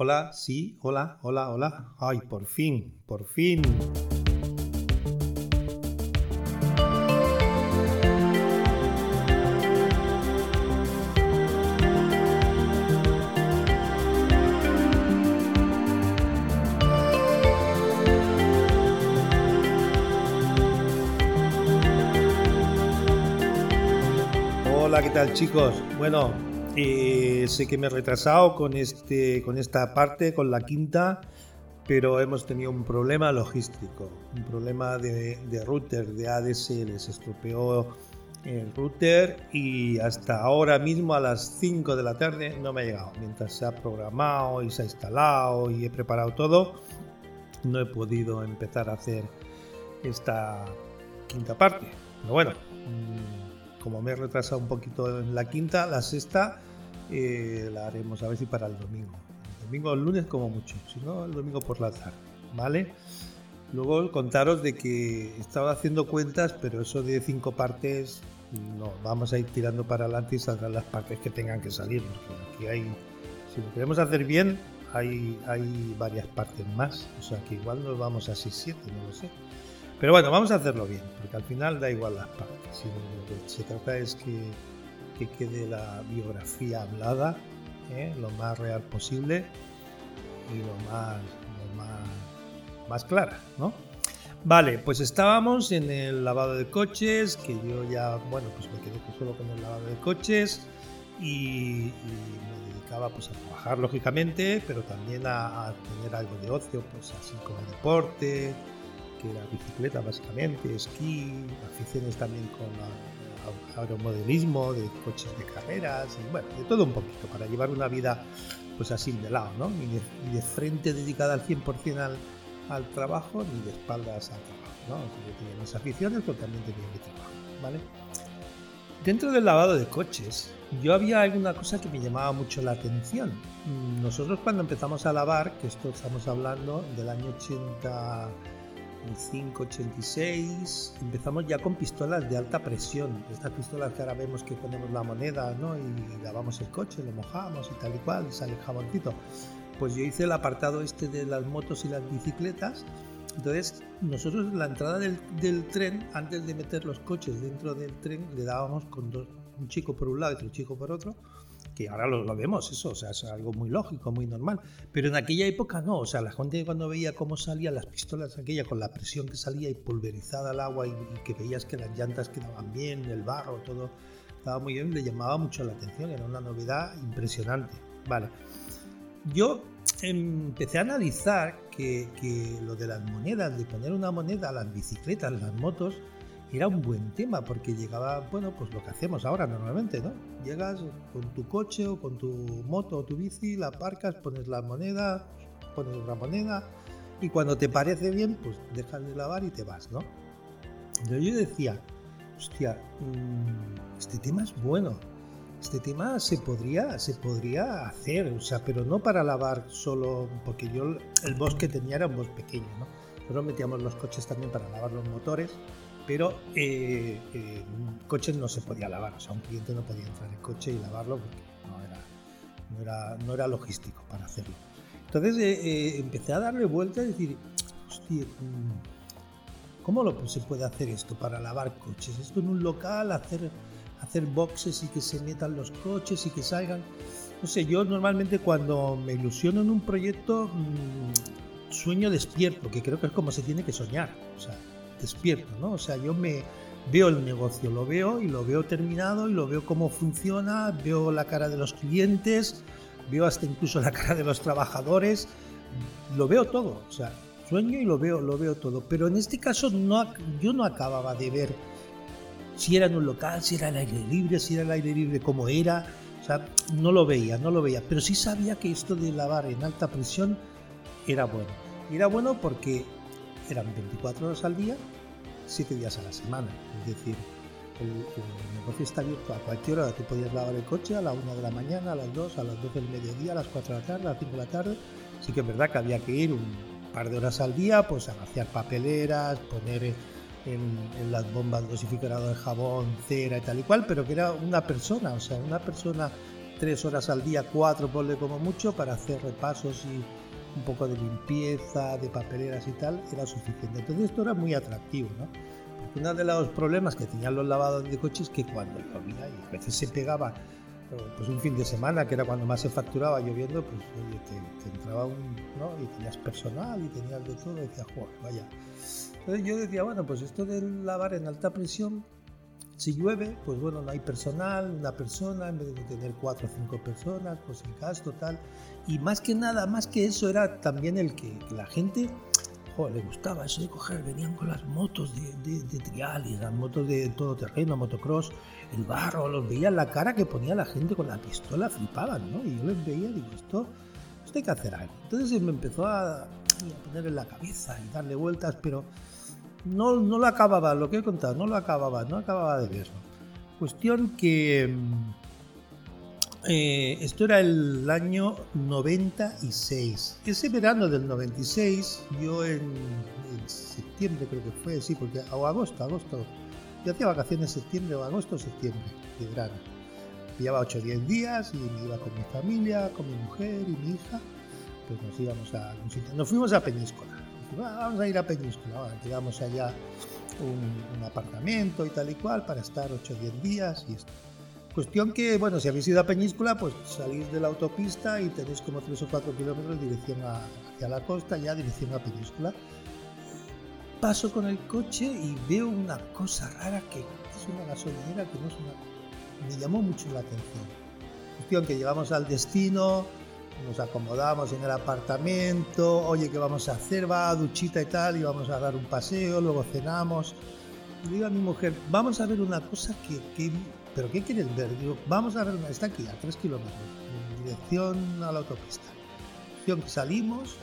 Hola, sí, hola, hola, hola. Ay, por fin, por fin. Hola, ¿qué tal chicos? Bueno, eh, sé que me he retrasado con, este, con esta parte, con la quinta, pero hemos tenido un problema logístico, un problema de, router, de ADSL. Se estropeó el router y hasta ahora mismo a las 5 de la tarde no me ha llegado. Mientras se ha programado y se ha instalado y he preparado todo, no he podido empezar a hacer esta quinta parte. Pero bueno, mm, como me he retrasado un poquito en la quinta, la sexta eh, la haremos a ver si para el domingo. El domingo o el lunes como mucho, si no el domingo por la tarde, ¿vale? Luego contaros de que estaba haciendo cuentas, pero eso de cinco partes, no, vamos a ir tirando para adelante y saldrán las partes que tengan que salir, porque aquí hay, si lo queremos hacer bien, hay, hay varias partes más, o sea que igual nos vamos a 6-7, no lo sé. Pero bueno, vamos a hacerlo bien, porque al final da igual las partes. Si lo que se trata es que que quede la biografía hablada ¿eh? lo más real posible y lo más, más, más clara, ¿no? Vale, pues estábamos en el lavado de coches, que yo ya, bueno, pues me quedé solo con el lavado de coches y, me dedicaba pues a trabajar lógicamente, pero también a, tener algo de ocio, pues así como deporte, que era bicicleta básicamente, esquí, aficiones también con la, aeromodelismo, de coches de carreras, y bueno, de todo un poquito, para llevar una vida pues así de lado, ¿no? Ni de, frente dedicada al 100% al, al, trabajo, ni de espaldas al trabajo, ¿no? Yo tenía mis aficiones, pero también tenía mi trabajo, ¿vale? Dentro del lavado de coches, yo había alguna cosa que me llamaba mucho la atención. Nosotros cuando empezamos a lavar, que esto estamos hablando del año 80 586 empezamos ya con pistolas de alta presión. Estas pistolas que ahora vemos que ponemos la moneda ¿no? y lavamos el coche, lo mojamos y tal y cual, sale el jaboncito. Pues yo hice el apartado este de las motos y las bicicletas. Entonces, nosotros la entrada del, del tren, antes de meter los coches dentro del tren, le dábamos con dos, un chico por un lado y otro chico por otro que ahora lo, vemos, eso, o sea, es algo muy lógico, muy normal. Pero en aquella época no, o sea, la gente cuando veía cómo salían las pistolas aquella con la presión que salía y pulverizada el agua y, que veías que las llantas quedaban bien, el barro, todo estaba muy bien, le llamaba mucho la atención, era una novedad impresionante. Vale. Yo empecé a analizar que, que lo de las monedas, de poner una moneda a las bicicletas, las motos, era un buen tema porque llegaba, bueno, pues lo que hacemos ahora normalmente, ¿no? Llegas con tu coche o con tu moto o tu bici, la aparcas, pones la moneda, pones otra moneda y cuando te parece bien, pues dejas de lavar y te vas, ¿no? Entonces yo decía, hostia, mm, este tema es bueno. Este tema se podría, se podría hacer, o sea, pero no para lavar solo, porque yo el bosque que tenía era un bosque pequeño, ¿no? Nosotros metíamos los coches también para lavar los motores pero eh, eh, coches no se podía lavar, o sea, un cliente no podía entrar en coche y lavarlo porque no era, no era, logístico para hacerlo. Entonces eh, eh, empecé a darle vuelta y decir, hostia, mm, ¿cómo lo, se puede hacer esto para lavar coches? Esto en un local, hacer, hacer boxes y que se metan los coches y que salgan. No sé, yo normalmente cuando me ilusiono en un proyecto, mm, sueño despierto, que creo que es como se tiene que soñar. O sea, despierto, ¿no? O sea, yo me veo el negocio, lo veo y lo veo terminado y lo veo cómo funciona, veo la cara de los clientes, veo hasta incluso la cara de los trabajadores, lo veo todo, o sea, sueño y lo veo, lo veo todo. Pero en este caso no, yo no acababa de ver si era en un local, si era el aire libre, si era el aire libre como era, o sea, no lo veía, no lo veía, pero sí sabía que esto de lavar en alta presión era bueno. Era bueno porque eran 24 horas al día, 7 días a la semana. Es decir, el, negocio está abierto a cualquier hora. Tú podías lavar el coche a la 1 de la mañana, a las 2, a las 12 del mediodía, a las 4 de la tarde, a las 5 de la tarde. Sí que es verdad que había que ir un par de horas al día pues a vaciar papeleras, poner en, las bombas dosificadoras de jabón, cera y tal y cual, pero que era una persona, o sea, una persona tres horas al día, cuatro, ponle como mucho, para hacer repasos y un poco de limpieza, de papeleras y tal, era suficiente. Entonces esto era muy atractivo, ¿no? Porque uno de los problemas que tenían los lavados de coches es que cuando llovía y a veces se pegaba pues un fin de semana, que era cuando más se facturaba lloviendo, pues oye, te, entraba un, ¿no? Y tenías personal y tenías de todo, y decías, joder, vaya. Entonces yo decía, bueno, pues esto de lavar en alta presión, si llueve, pues bueno, no hay personal, una persona, en vez de tener cuatro o cinco personas, pues el gasto, tal. Y más que nada, más que eso, era también el que, la gente le gustaba eso de coger, venían con las motos de, de, trial y las motos de todo terreno, motocross, el barro, los veía la cara que ponía la gente con la pistola, flipaban, ¿no? Y yo les veía digo, esto, esto hay que hacer algo. Entonces me empezó a, a poner en la cabeza y darle vueltas, pero no, no lo acababa, lo que he contado, no lo acababa, no acababa de verlo. Cuestión que mm, eh, esto era el año 96. Ese verano del 96, yo en, en, septiembre creo que fue, sí, porque o agosto, agosto, yo hacía vacaciones septiembre o agosto, septiembre, de verano. Llevaba 8 o 10 días y me iba con mi familia, con mi mujer y mi hija, pues nos íbamos a Nos fuimos a Peñíscola. Vamos a ir a Peñíscola, llegamos allá un, un, apartamento y tal y cual para estar 8 o 10 días y esto. Cuestión que, bueno, si habéis ido a Peñíscola, pues salís de la autopista y tenéis como 3 o 4 kilómetros dirección hacia la costa, ya dirección a Peñíscola paso con el coche y veo una cosa rara que es una gasolinera que no es una... Me llamó mucho la atención. Cuestión que llegamos al destino, nos acomodamos en el apartamento, oye, ¿qué vamos a hacer? Va a duchita y tal, y vamos a dar un paseo, luego cenamos. Y digo a mi mujer, vamos a ver una cosa que... que ¿Pero qué quieres ver? Digo, vamos a ver una... Está aquí, a tres kilómetros, en dirección a la autopista. Salimos,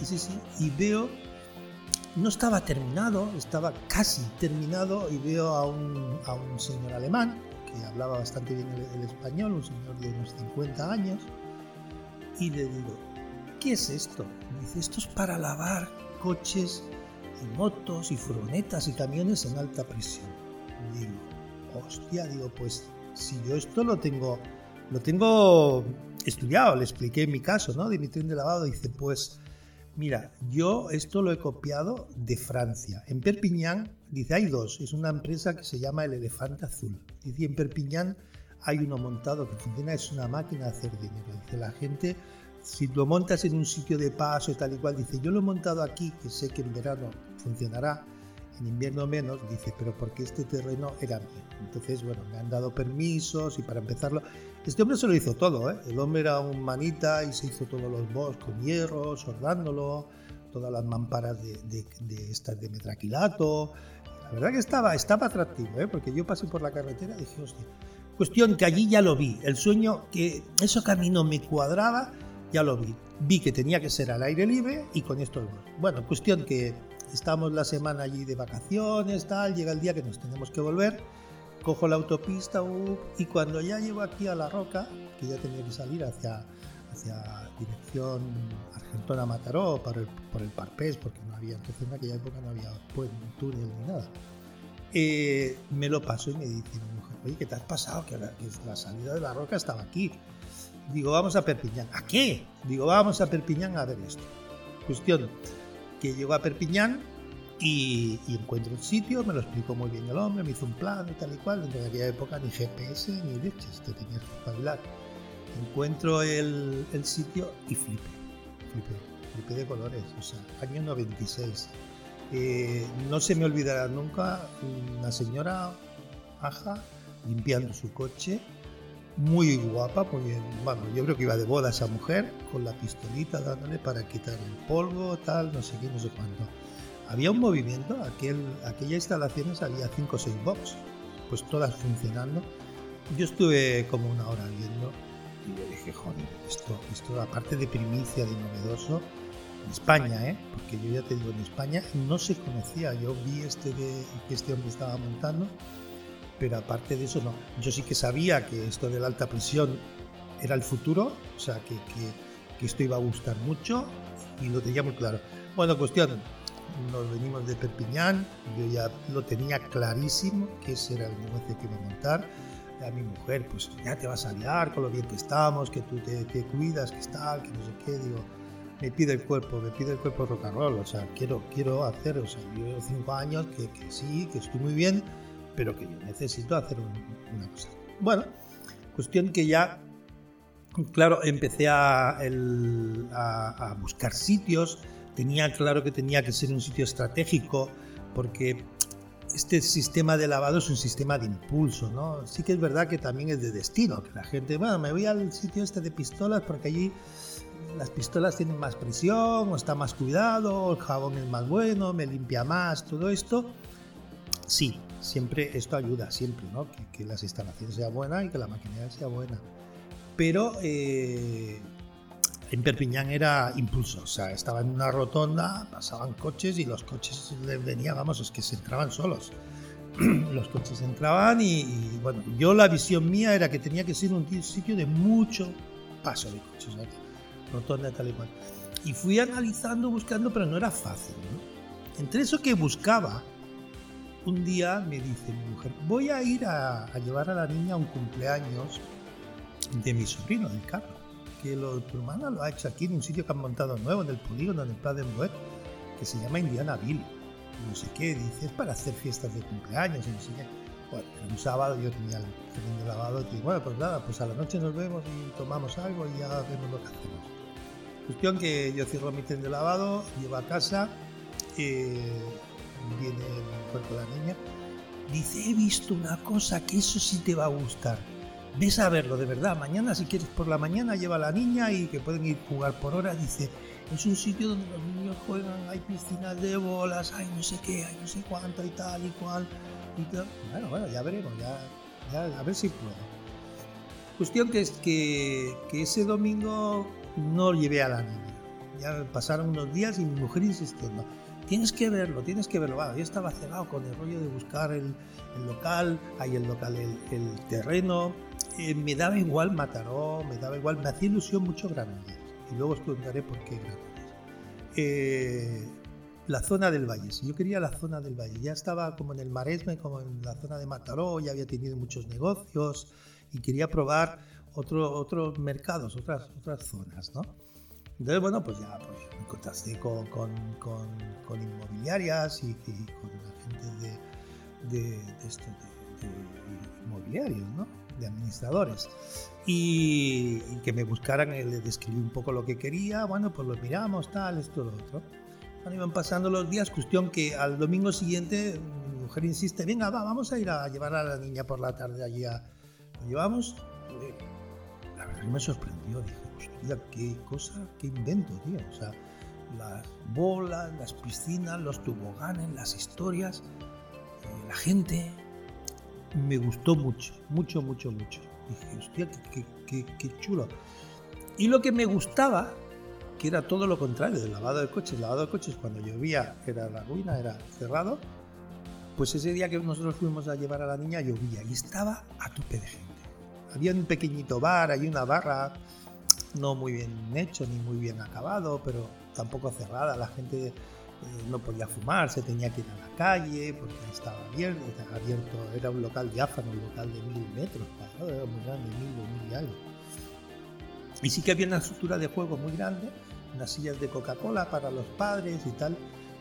y sí, sí, y veo no estaba terminado, estaba casi terminado y veo a un, a un señor alemán que hablaba bastante bien el, español, un señor de unos 50 años, y le digo, ¿qué es esto? dice, esto es para lavar coches y motos y furgonetas y camiones en alta presión. digo, hostia, digo, pues si yo esto lo tengo, lo tengo estudiado, le expliqué mi caso, ¿no? De mi tren de lavado, dice, pues Mira, yo esto lo he copiado de Francia. En Perpiñán, dice, hay dos. Es una empresa que se llama El Elefante Azul. Dice, en Perpiñán hay uno montado que funciona, es una máquina de hacer dinero. Dice, la gente, si lo montas en un sitio de paso y tal y cual, dice, yo lo he montado aquí, que sé que en verano funcionará, en invierno menos, dice, pero porque este terreno era mío. Entonces, bueno, me han dado permisos y para empezarlo, este hombre se lo hizo todo, ¿eh? El hombre era un manita y se hizo todos los boss con hierro, sordándolo, todas las mamparas de, de, estas de metraquilato. La verdad que estaba, estaba atractivo, ¿eh? Porque yo pasé por la carretera y dije, hostia. Cuestión que allí ya lo vi. El sueño que eso camino me cuadraba, ya lo vi. Vi que tenía que ser al aire libre y con esto. Bueno, cuestión que estamos la semana allí de vacaciones, tal, llega el día que nos tenemos que volver cojo la autopista uh, y cuando ya llego aquí a La Roca, que ya tenía que salir hacia, hacia dirección Argentona-Mataró por el, por el Parpés, porque no había, entonces en aquella época no había pues, túnel ni nada. Eh, me lo paso y me dice mi mujer, oye, ¿qué te has pasado? Que la, salida de La Roca estaba aquí. Digo, vamos a Perpiñán. ¿A qué? Digo, vamos a Perpiñán a ver esto. Cuestión que llego a Perpiñán y, encuentro el sitio, me lo explicó muy bien el hombre, me hizo un plan y tal y cual. En aquella época ni GPS ni leches, te tenías que espabilar. Encuentro el, el sitio y flipé, flipé, flipé de colores, o sea, año 96. Eh, no se me olvidará nunca una señora aja limpiando su coche, muy guapa, porque bueno, yo creo que iba de boda esa mujer, con la pistolita dándole para quitar el polvo, tal, no sé qué, no sé cuánto había un movimiento, aquel, aquellas instalaciones había 5 o 6 box, pues todas funcionando. Yo estuve como una hora viendo y yo dije, joder, esto, esto aparte de primicia, de novedoso, en España, ¿eh? porque yo ya te digo, en España no se conocía, yo vi este de, que este hombre estaba montando, pero aparte de eso no, yo sí que sabía que esto de la alta presión era el futuro, o sea, que, que, que esto iba a gustar mucho y lo tenía muy claro. Bueno, cuestión, nos venimos de Perpiñán, yo ya lo tenía clarísimo que ese era el negocio que iba a montar. a mi mujer, pues ya te vas a liar con lo bien que estamos, que tú te, cuidas, que está, que no sé qué, digo, me pide el cuerpo, me pide el cuerpo rock and roll, o sea, quiero, quiero hacer, o sea, yo llevo cinco años que, sí, que estoy muy bien, pero que yo necesito hacer una cosa. Bueno, cuestión que ya, claro, empecé a, a buscar sitios, tenía claro que tenía que ser un sitio estratégico, porque este sistema de lavado es un sistema de impulso, ¿no? Sí que es verdad que también es de destino, que la gente, bueno, me voy al sitio este de pistolas porque allí las pistolas tienen más presión, o está más cuidado, el jabón es más bueno, me limpia más, todo esto. Sí, siempre esto ayuda, siempre, ¿no? Que, las instalaciones sean buenas y que la maquinaria sea buena. Pero eh, en Perpiñán era impulso, o sea, estaba en una rotonda, pasaban coches y los coches venían, vamos, es que se entraban solos. los coches entraban y, bueno, yo la visión mía era que tenía que ser un sitio de mucho paso de coches, rotonda tal y cual. Y fui analizando, buscando, pero no era fácil. Entre eso que buscaba, un día me dice mi mujer, voy a ir a, llevar a la niña a un cumpleaños de mi sobrino, del carro que lo, tu hermana lo ha hecho aquí en un sitio que han montado nuevo, en el polígono, en el Plaza Web, que se llama Indianaville. No sé qué, dice, es para hacer fiestas de cumpleaños y no sé qué. Bueno, un sábado yo tenía el tren lavado y bueno, pues nada, pues a la noche nos vemos y tomamos algo y ya vemos lo que hacemos. Cuestión que yo cierro mi tren de lavado, llevo a casa, eh, viene el cuerpo de la niña, dice, he visto una cosa que eso sí te va a gustar ves a verlo de verdad. Mañana, si quieres por la mañana, lleva a la niña y que pueden ir a jugar por horas. Dice, es un sitio donde los niños juegan, hay piscinas de bolas, hay no sé qué, hay no sé cuánto y tal y cual. Bueno, bueno, ya veremos, ya, a ver si puedo. Cuestión que es que, que ese domingo no llevé a la niña. Ya pasaron unos días y mi mujer insistiendo tienes que verlo, tienes que verlo. yo estaba cerrado con el rollo de buscar el, local, hay el local, el, el terreno, eh, me daba igual Mataró, me daba igual, me hacía ilusión mucho Granollers. Y luego os contaré por qué Granollers. Eh, la zona del Valle, si yo quería la zona del Valle, ya estaba como en el Maresme, como en la zona de Mataró, ya había tenido muchos negocios y quería probar otro, otros mercados, otras, otras zonas, ¿no? Entonces, bueno, pues ya pues, me contacté con, con, con, inmobiliarias y, con la gente de, de, de, esto, de inmobiliarios, ¿no? de administradores y, que me buscaran, eh, le describí un poco lo que quería, bueno, pues lo miramos, tal, esto, lo otro. Bueno, iban pasando los días, cuestión que al domingo siguiente mi mujer insiste, venga, va, vamos a ir a llevar a la niña por la tarde allí a... Lo llevamos, la verdad que me sorprendió, dije, hostia, qué cosa, qué invento, tío, o sea, las bolas, las piscinas, los toboganes, las historias, eh, la gente, me gustó mucho, mucho, mucho, mucho. Dije, hostia, qué, chulo. Y lo que me gustaba, que era todo lo contrario del lavado de coches, el lavado de coches cuando llovía era la ruina, era cerrado, pues ese día que nosotros fuimos a llevar a la niña llovía y estaba a tope de gente. Había un pequeñito bar, hay una barra, no muy bien hecho ni muy bien acabado, pero tampoco cerrada. La gente eh, no podía fumar, se tenía que ir a la calle porque estaba abierto, estaba abierto era un local diáfano, un local de mil metros era muy grande, mil, mil y algo. Y sí que había una estructura de juego muy grande, unas sillas de Coca-Cola para los padres y tal.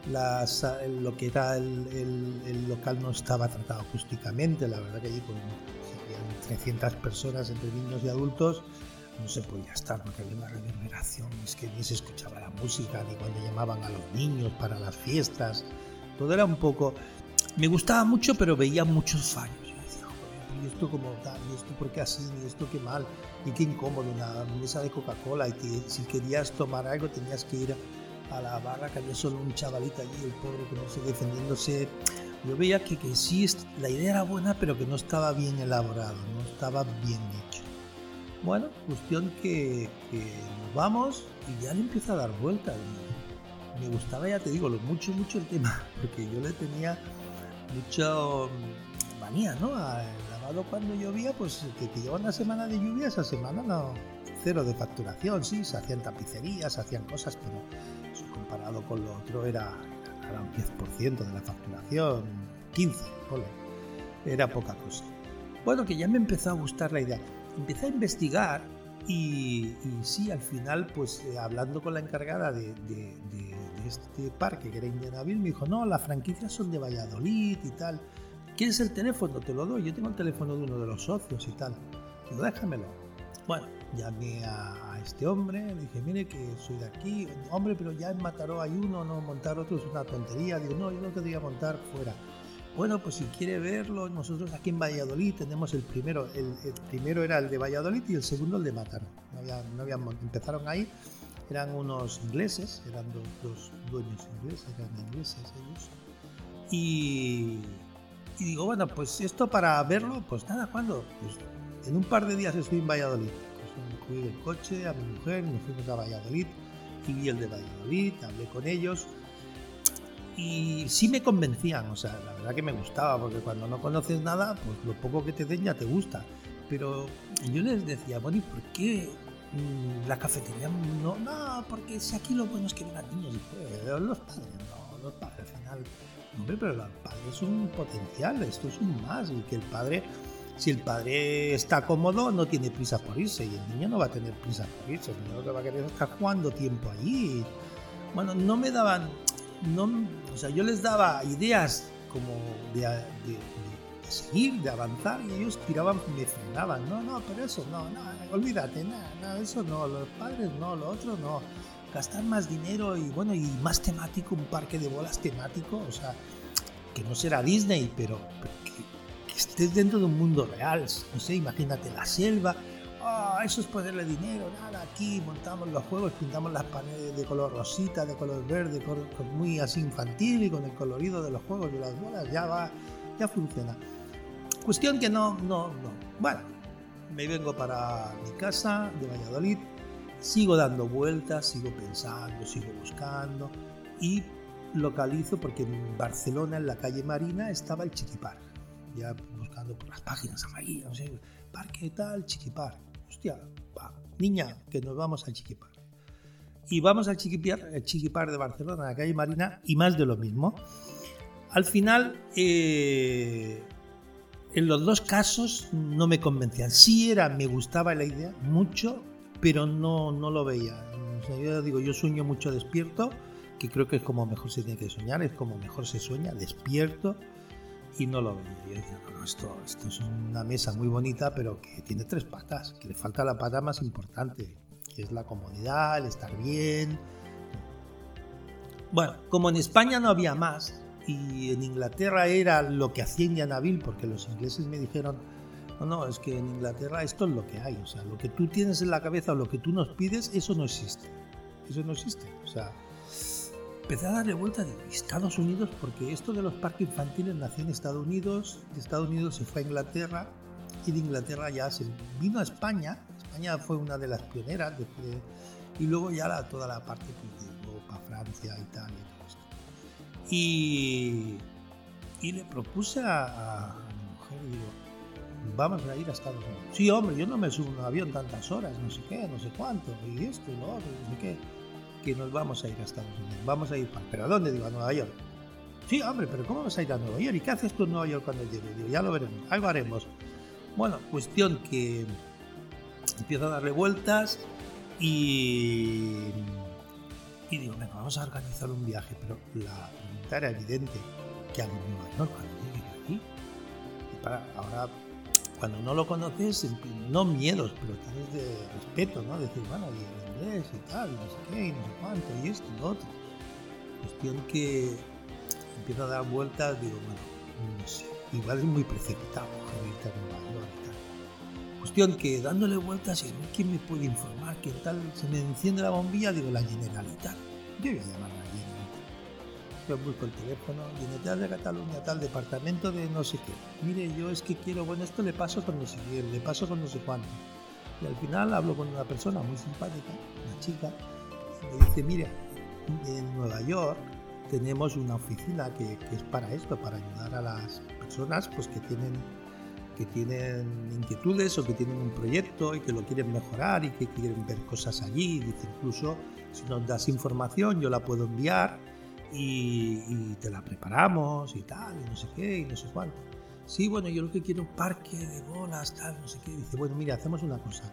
Las, lo que era el, el, local no estaba tratado acústicamente, la verdad que allí pues, 300 personas entre niños y adultos no se podía estar porque había una reverberación, es que ni se escuchaba la música, ni cuando llamaban a los niños para las fiestas, todo era un poco... Me gustaba mucho, pero veía muchos fallos. Yo decía, ¿y esto como tal? ¿Y esto por qué así? ¿Y esto qué mal? ¿Y qué incómodo? Una mesa de Coca-Cola y si querías tomar algo tenías que ir a la barra que había solo un chavalito allí, el pobre que no sé, defendiéndose. Yo veía que, que sí, la idea era buena, pero que no estaba bien elaborado, no estaba bien hecho. Bueno, cuestión que, nos vamos y ya le empieza a dar vueltas. Me gustaba, ya te digo, lo mucho, mucho el tema, porque yo le tenía mucho mm, manía, ¿no? Al lavado cuando llovía, pues que, que lleva una semana de lluvia, esa semana no, cero de facturación, sí, se hacían tapicerías, se hacían cosas, pero eso comparado con lo otro era, un 10% de la facturación, 15, era poca cosa. Bueno, que ya me empezó a gustar la idea. Empecé a investigar y, sí, al final, pues eh, hablando con la encargada de, este parque, que era Indianaville, me dijo, no, las franquicias son de Valladolid y tal. ¿Quieres el teléfono? Te lo doy. Yo tengo el teléfono de uno de los socios y tal. Digo, déjamelo. Bueno, llamé a, este hombre, le dije, mire que soy de aquí. Hombre, pero ya en Mataró hay uno, no montar otro es una tontería. Digo, no, yo no quería montar fuera. Bueno, pues si quiere verlo, nosotros aquí en Valladolid tenemos el primero, el, primero era el de Valladolid y el segundo el de Mataró. No había, empezaron ahí, eran unos ingleses, eran dos, dueños ingleses, eran ingleses ellos. Y, y, digo, bueno, pues esto para verlo, pues nada, ¿cuándo? Pues en un par de días estoy en Valladolid. Pues cogí el coche a mi mujer, nos fuimos a Valladolid y vi el de Valladolid, hablé con ellos y sí me convencían, o sea, la verdad que me gustaba, porque cuando no conoces nada, pues lo poco que te den ya te gusta. Pero yo les decía, bueno, ¿y por qué mm, la cafetería no? No, porque si aquí lo bueno es que vengan niños y pues, los padres, no, los padres al final. Hombre, pero el padre es un potencial, esto es un más, y que el padre, si el padre está cómodo, no tiene prisa por irse, y el niño no va a tener prisa por irse, el niño lo que va a querer es estar jugando tiempo allí. Bueno, no me daban, no, sea, yo les daba ideas como de, seguir, de avanzar, y ellos tiraban, me frenaban. No, no, pero eso no, no, olvídate, nada, no, eso no, los padres no, lo otro no. Gastar más dinero y bueno, y más temático, un parque de bolas temático, o sea, que no será Disney, pero, que, que estés dentro de un mundo real. No sé, imagínate la selva, Ah, eso es ponerle dinero, nada, aquí montamos los juegos, pintamos las paredes de color rosita, de color verde, muy así infantil y con el colorido de los juegos de las bolas, ya va, ya funciona. Cuestión que no, no, no. Bueno, me vengo para mi casa de Valladolid, sigo dando vueltas, sigo pensando, sigo buscando y localizo porque en Barcelona, en la calle Marina, estaba el Chiquipar. Ya buscando por las páginas amarillas, no sé, parque tal, Chiquipar hostia, niña, que nos vamos al Chiquipar. Y vamos al Chiquipar, el Chiquipar de Barcelona, la calle Marina, y más de lo mismo. Al final, eh, en los dos casos no me convencían. Sí era, me gustaba la idea mucho, pero no, no lo veía. yo digo, yo sueño mucho despierto, que creo que es como mejor se tiene que soñar, es como mejor se sueña, despierto y no lo. Yo decía, no, esto, esto es una mesa muy bonita, pero que tiene tres patas, que le falta la pata más importante, que es la comodidad, el estar bien. Bueno, como en España no había más, y en Inglaterra era lo que hacía Indianaville, porque los ingleses me dijeron, no, no, es que en Inglaterra esto es lo que hay, o sea, lo que tú tienes en la cabeza o lo que tú nos pides, eso no existe, eso no existe, o sea, empecé a darle vuelta de Estados Unidos porque esto de los parques infantiles nació en Estados Unidos, de Estados Unidos se fue a Inglaterra y de Inglaterra ya se vino a España. España fue una de las pioneras y luego ya la, toda la parte pues, de Europa, Francia, Italia y todo esto. Y, y le propuse a, mi mujer, digo, vamos a ir a Estados Unidos. Sí, hombre, yo no me subo en un avión tantas horas, no sé qué, no sé cuánto, y esto y lo otro, no sé qué que nos vamos a ir a Estados Unidos. Vamos a ir para... ¿Pero a dónde? Digo, a Nueva York. Sí, hombre, pero ¿cómo vas a ir a Nueva York? ¿Y qué haces tú en Nueva York cuando llegues? Digo, ya lo veremos, algo haremos. Bueno, cuestión que empiezo a darle vueltas y, digo, venga, vamos a organizar un viaje, pero la pregunta era evidente, ¿qué hago en Nueva York cuando llegue aquí? Para, ahora, cuando no lo conoces, no miedos, pero tienes de respeto, ¿no? Decir, bueno, y tal, no sé qué, y no sé cuánto, y esto y lo otro. Cuestión que empiezo a dar vueltas, digo, bueno, no sé, igual es muy precipitado irte a Nueva York y tal. Cuestión que dándole vueltas, y ¿quién me puede informar? ¿Qué tal? Se me enciende la bombilla, digo, la Generalitat. Yo voy a llamar a la Generalitat. Yo busco el teléfono, Generalitat de Cataluña, tal, departamento de no sé qué. Mire, yo es que quiero, bueno, esto le paso con no sé qué, le paso con no sé cuánto y al final hablo con una persona muy simpática, una chica, y me dice, mira, en Nueva York tenemos una oficina que, es para esto, para ayudar a las personas pues, que, tienen, que tienen inquietudes o que tienen un proyecto y que lo quieren mejorar y que quieren ver cosas allí. Dice, incluso si nos das información yo la puedo enviar y, y te la preparamos y tal, y no sé qué, y no sé cuánto. Sí, bueno, yo lo que quiero un parque de bolas, tal, no sé qué. Dice, bueno, mira, hacemos una cosa.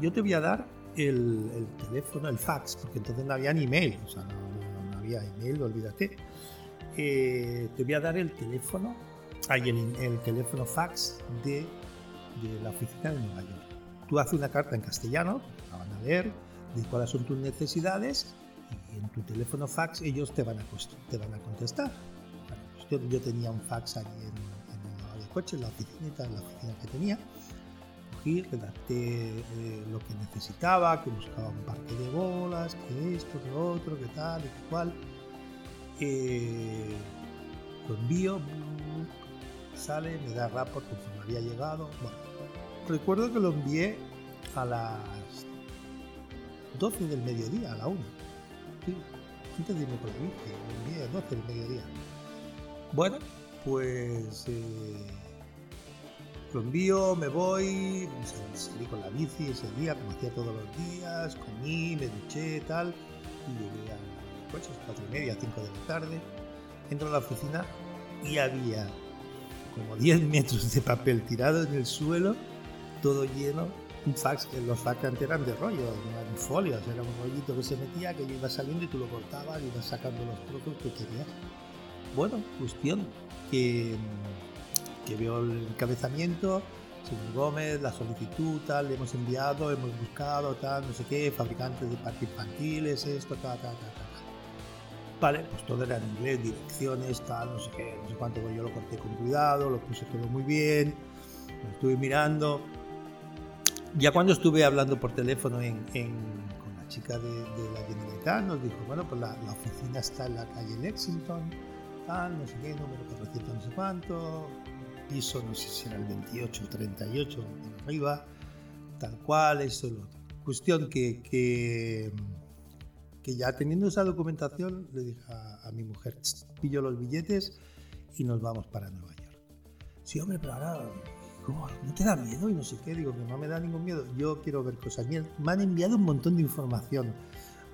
Yo te voy a dar el, teléfono, el fax, porque entonces no había ni email, o sea, no, había email, olvídate. Eh, te voy a dar el teléfono, hay el, teléfono fax de, de, la oficina de Nueva York. Tú haces una carta en castellano, la van a leer, de cuáles son tus necesidades y en tu teléfono fax ellos te van a, te van a contestar. Pues yo, tenía un fax allí en, en el coche, en la oficina, en la oficina que tenía redacté eh, lo que necesitaba, que buscaba un parque de bolas, que esto, que otro, que tal, que cual. Eh, lo envío, sale, me da rapport me había llegado. Bueno, recuerdo que lo envié a las 12 del mediodía, a la 1. Sí, antes de irme lo envié a 12 del mediodía. Bueno, pues eh, lo envío, me voy, salí con la bici ese día, como hacía todos los días, comí, me duché, tal, y llegué a coche, cuatro y media, cinco de la tarde, entro a la oficina y había como 10 metros de papel tirado en el suelo, todo lleno, un fax, que los fax antes eran de rollo, eran folios, era un rollito que se metía, que yo iba saliendo y tú lo cortabas y ibas sacando los trozos que querías. Bueno, cuestión que que veo el encabezamiento, señor Gómez, la solicitud, tal, le hemos enviado, hemos buscado, tal, no sé qué, fabricantes de parques infantiles, esto, tal, tal, tal, tal. Vale, pues todo era en inglés, direcciones, tal, no sé qué, no sé cuánto, pues yo lo corté con cuidado, lo puse todo muy bien, lo estuve mirando. Ya cuando estuve hablando por teléfono en, con la chica de, la Generalitat, nos dijo, bueno, pues la, la, oficina está en la calle Lexington, tal, no sé qué, número 400, no sé cuánto, piso, no sé si era el 28 o 38, arriba, tal cual, esto lo otro. Cuestión que, que, que, ya teniendo esa documentación, le dije a, mi mujer, pillo los billetes y nos vamos para Nueva York. Sí, hombre, pero ahora, ¿cómo? ¿no te da miedo? Y no sé qué, digo que no me da ningún miedo, yo quiero ver cosas. Me han enviado un montón de información.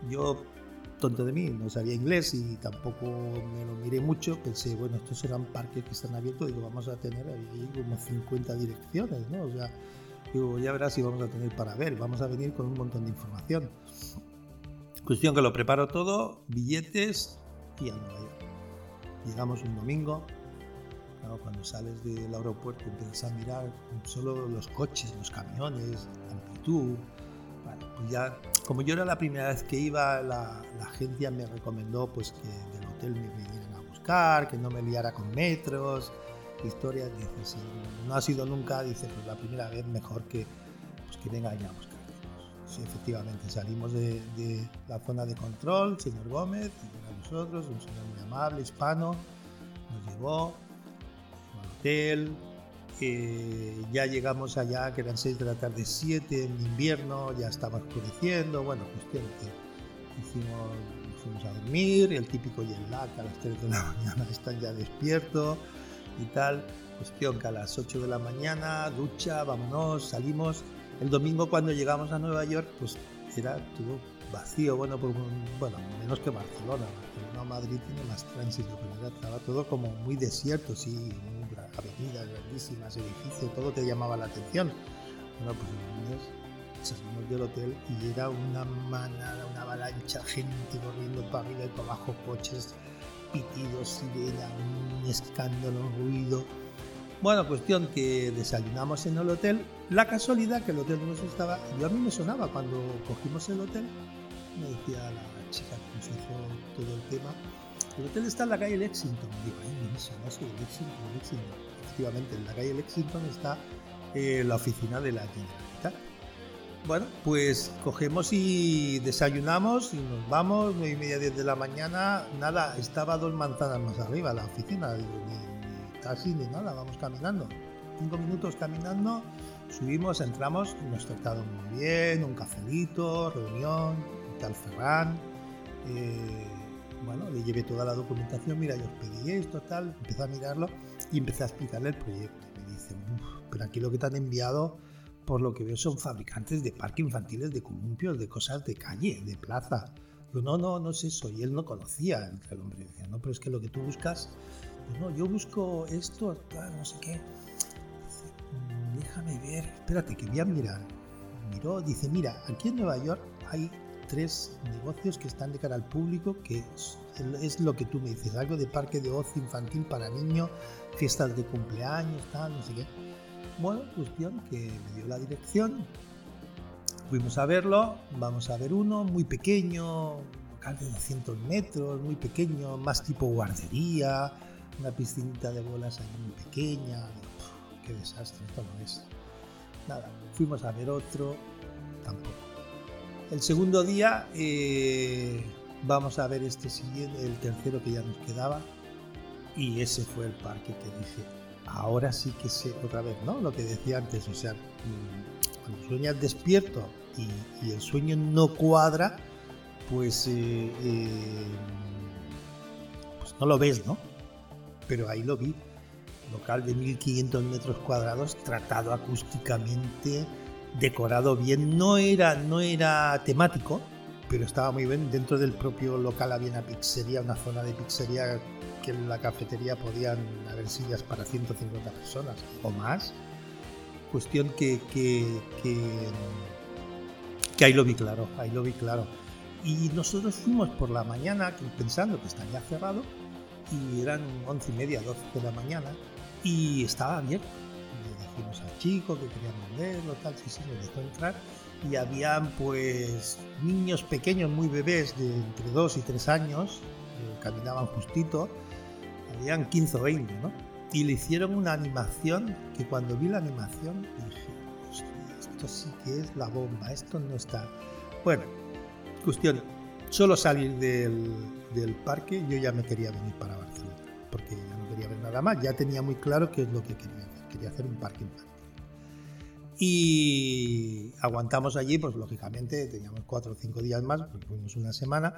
Yo tonto de mí, no sabía inglés y tampoco me lo miré mucho. Pensé, bueno, estos serán parques que están abiertos, digo, vamos a tener ahí como 50 direcciones, ¿no? O sea, digo, ya verás si vamos a tener para ver, vamos a venir con un montón de información. Cuestión que lo preparo todo, billetes y a Nueva York. Llegamos un domingo, cuando sales del aeropuerto empiezas a mirar solo los coches, los camiones, la amplitud, pues ya, como yo era la primera vez que iba, la, agencia me recomendó pues que del hotel me vinieran a buscar, que no me liara con metros, historias. Dice, si no ha sido nunca, dice, pues la primera vez mejor que, pues que vengan a buscar. Sí, efectivamente, salimos de, la zona de control, señor Gómez, a nosotros, un señor muy amable, hispano, nos llevó al hotel, ya llegamos allá, que eran 6 de la tarde, 7 en invierno, ya estaba oscureciendo, bueno, cuestión que fuimos a dormir, el típico jet a las 3 de la mañana están ya despiertos y tal, cuestión que a las 8 de la mañana, ducha, vámonos, salimos. El domingo cuando llegamos a Nueva York, pues era todo vacío, bueno, por, bueno menos que Barcelona, Barcelona Madrid tiene más tránsito, pero estaba todo como muy desierto, sí, avenidas grandísimas, edificios, todo te llamaba la atención. Bueno, pues los salimos del hotel y era una manada, una avalancha, gente corriendo para arriba y para abajo, coches, pitidos, sirena, un escándalo, un ruido. Bueno, cuestión que desayunamos en el hotel. La casualidad que el hotel nos estaba, yo a mí me sonaba cuando cogimos el hotel, me decía la chica que nos hizo todo el tema, el hotel está en la calle Lexington. Digo, ay, sé, no sé, Lexington, Lexington. Efectivamente, en la calle Lexington está eh, la oficina de la Generalitat. Bueno, pues cogemos y desayunamos y nos vamos, 9 y media, 10 de la mañana. Nada, estaba dos manzanas más arriba la oficina, ni, ni taxi ni nada, vamos caminando. Cinco minutos caminando, subimos, entramos, nos trataron muy bien, un cafelito, reunión, tal Ferran. Eh, bueno, le llevé toda la documentación, mira, yo pedí esto, tal, empecé a mirarlo y empecé a explicarle el proyecto. Me dice, pero aquí lo que te han enviado, por lo que veo, son fabricantes de parques infantiles, de columpios, de cosas de calle, de plaza. Yo, no, no, no es eso. Y él no conocía el hombre. Decía, no, pero es que lo que tú buscas, no, yo busco esto, no sé qué. Mm, déjame ver, espérate que voy a mirar. Miró, dice, mira, aquí en Nueva York hay tres negocios que están de cara al público, que es, lo que tú me dices, algo de parque de ocio infantil para niños, fiestas de cumpleaños, tal, no sé qué. Bueno, cuestión que me dio la dirección, fuimos a verlo, vamos a ver uno muy pequeño, local de 200 metros, muy pequeño, más tipo guardería, una piscinita de bolas ahí muy pequeña. qué desastre, esto no es. Nada, fuimos a ver otro, tampoco. El segundo día eh, vamos a ver este siguiente, el tercero que ya nos quedaba, y ese fue el parque que dije, ahora sí que sé otra vez, ¿no? Lo que decía antes, o sea, mm, cuando sueñas despierto y, el sueño no cuadra, pues, eh, eh, pues no lo ves, ¿no? Pero ahí lo vi. Local de 1500 metros cuadrados, tratado acústicamente, decorado bien. No era, no era temático, pero estaba muy bien. Dentro del propio local había una pizzería, una zona de pizzería que en la cafetería podían haber sillas para 150 personas o más. Cuestión que, que, que, que ahí lo vi claro, ahí lo vi claro. Y nosotros fuimos por la mañana pensando que estaría cerrado y eran once y media, 12 de la mañana y estaba abierto. Le dijimos al chico que queríamos verlo, tal, sí, sí, nos dejó entrar y habían pues niños pequeños, muy bebés, de entre 2 y 3 años, eh, caminaban justito, habían 15 o 20, ¿no? Y le hicieron una animación que cuando vi la animación dije, esto sí que es la bomba, esto no está. Bueno, cuestión, solo salir del, del parque yo ya me quería venir para Barcelona, porque ya no quería ver nada más, ya tenía muy claro qué es lo que quería hacer, quería hacer un infantil. Y aguantamos allí, pues lógicamente teníamos cuatro o cinco días más, porque fuimos una semana.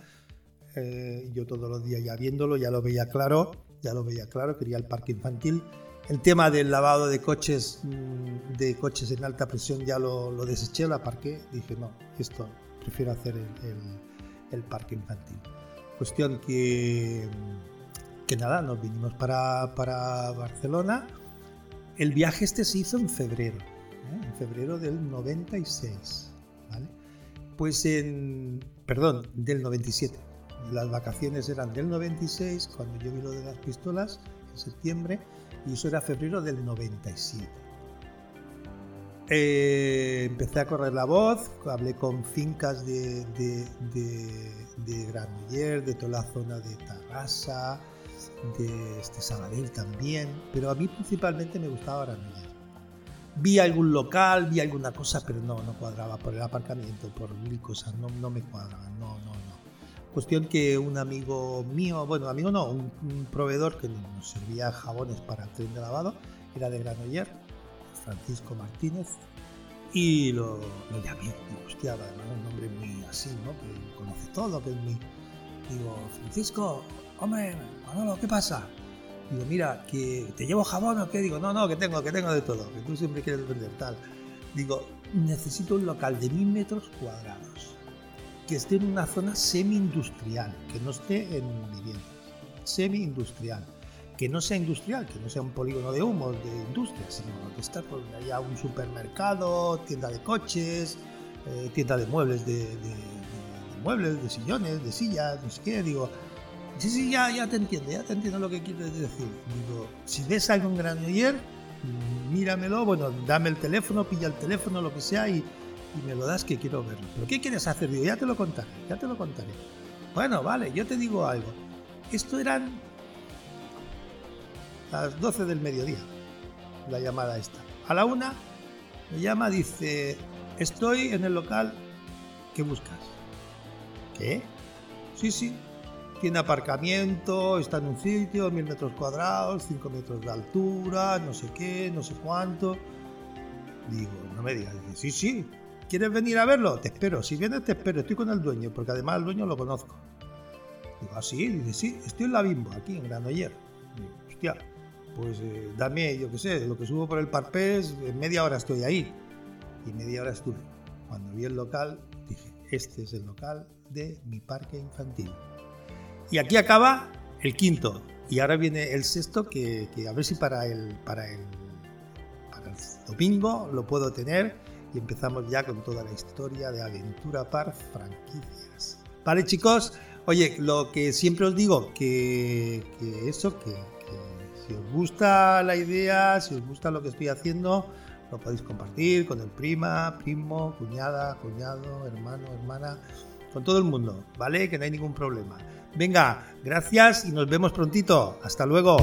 Eh, yo todos los días ya viéndolo, ya lo veía claro, ya lo veía claro, quería el parque infantil. El tema del lavado de coches, mm, de coches en alta presión ya lo, deseché, lo aparqué. Dije, no, esto prefiero hacer el, el, parque infantil. Cuestión que, que nada, nos vinimos para, para Barcelona. El viaje este se hizo en febrero en febrero del 96, ¿vale? Pues en, perdón, del 97. Las vacaciones eran del 96, cuando yo vi lo de las pistolas, en septiembre, y eso era febrero del 97. Eh, empecé a correr la voz, hablé con fincas de, de, de, de Granoller, de toda la zona de Tarrasa, de este Sabadell también, pero a mí principalmente me gustaba Granoller vi algún local, vi alguna cosa, pero no, no cuadraba por el aparcamiento, por mil cosas, no, no me cuadraban, no, no, no. Cuestión que un amigo mío, bueno, amigo no, un, proveedor que nos servía jabones para el tren de lavado, era de Granoller, Francisco Martínez, y lo, lo llamé, digo, hostia, además un nombre muy así, ¿no? Que conoce todo, que es muy... Digo, Francisco, hombre, Manolo, ¿qué pasa? Digo, mira, que te llevo jabón o qué? Digo, no, no, que tengo, que tengo de todo, que tú siempre quieres vender tal. Digo, necesito un local de mil metros cuadrados, que esté en una zona semi-industrial, que no esté en viviendas, semi-industrial, que no sea industrial, que no sea un polígono de humo de industria, sino que está por haya un supermercado, tienda de coches, eh, tienda de muebles, de, de muebles, de sillones, de sillas, no sé qué. Digo, Sí, sí, ya, ya te entiendo, ya te entiendo lo que quieres decir. Digo, si ves algo en Granoller, míramelo, bueno, dame el teléfono, pilla el teléfono, lo que sea, y, y me lo das que quiero verlo. ¿Pero qué quieres hacer? Digo, ya te lo contaré, ya te lo contaré. Bueno, vale, yo te digo algo. Esto eran las 12 del mediodía, la llamada esta. A la una me llama, dice, estoy en el local que buscas. ¿Qué? Sí, sí, tiene aparcamiento, está en un sitio, mil metros cuadrados, cinco metros de altura, no sé qué, no sé cuánto. Digo, no me digas, dice, sí, sí, ¿quieres venir a verlo? Te espero, si vienes te espero, estoy con el dueño, porque además el dueño lo conozco. Digo, ¿ah, sí? Dice, sí, estoy en la Bimbo, aquí en Granoller. Digo, hostia, pues eh, dame, yo qué sé, lo que subo por el Parpés, en media hora estoy ahí. Y media hora estuve. Cuando vi el local, dije, este es el local de mi parque infantil. Y aquí acaba el quinto. Y ahora viene el sexto que, a ver si para el, para, el, domingo lo puedo tener y empezamos ya con toda la historia de Aventura Par franquicias. Vale chicos, oye, lo que siempre os digo, que, eso, que, que si os gusta la idea, si os gusta lo que estoy haciendo, lo podéis compartir con el prima, primo, cuñada, cuñado, hermano, hermana, con todo el mundo, ¿vale? Que no hay ningún problema. Venga, gracias y nos vemos prontito. Hasta luego.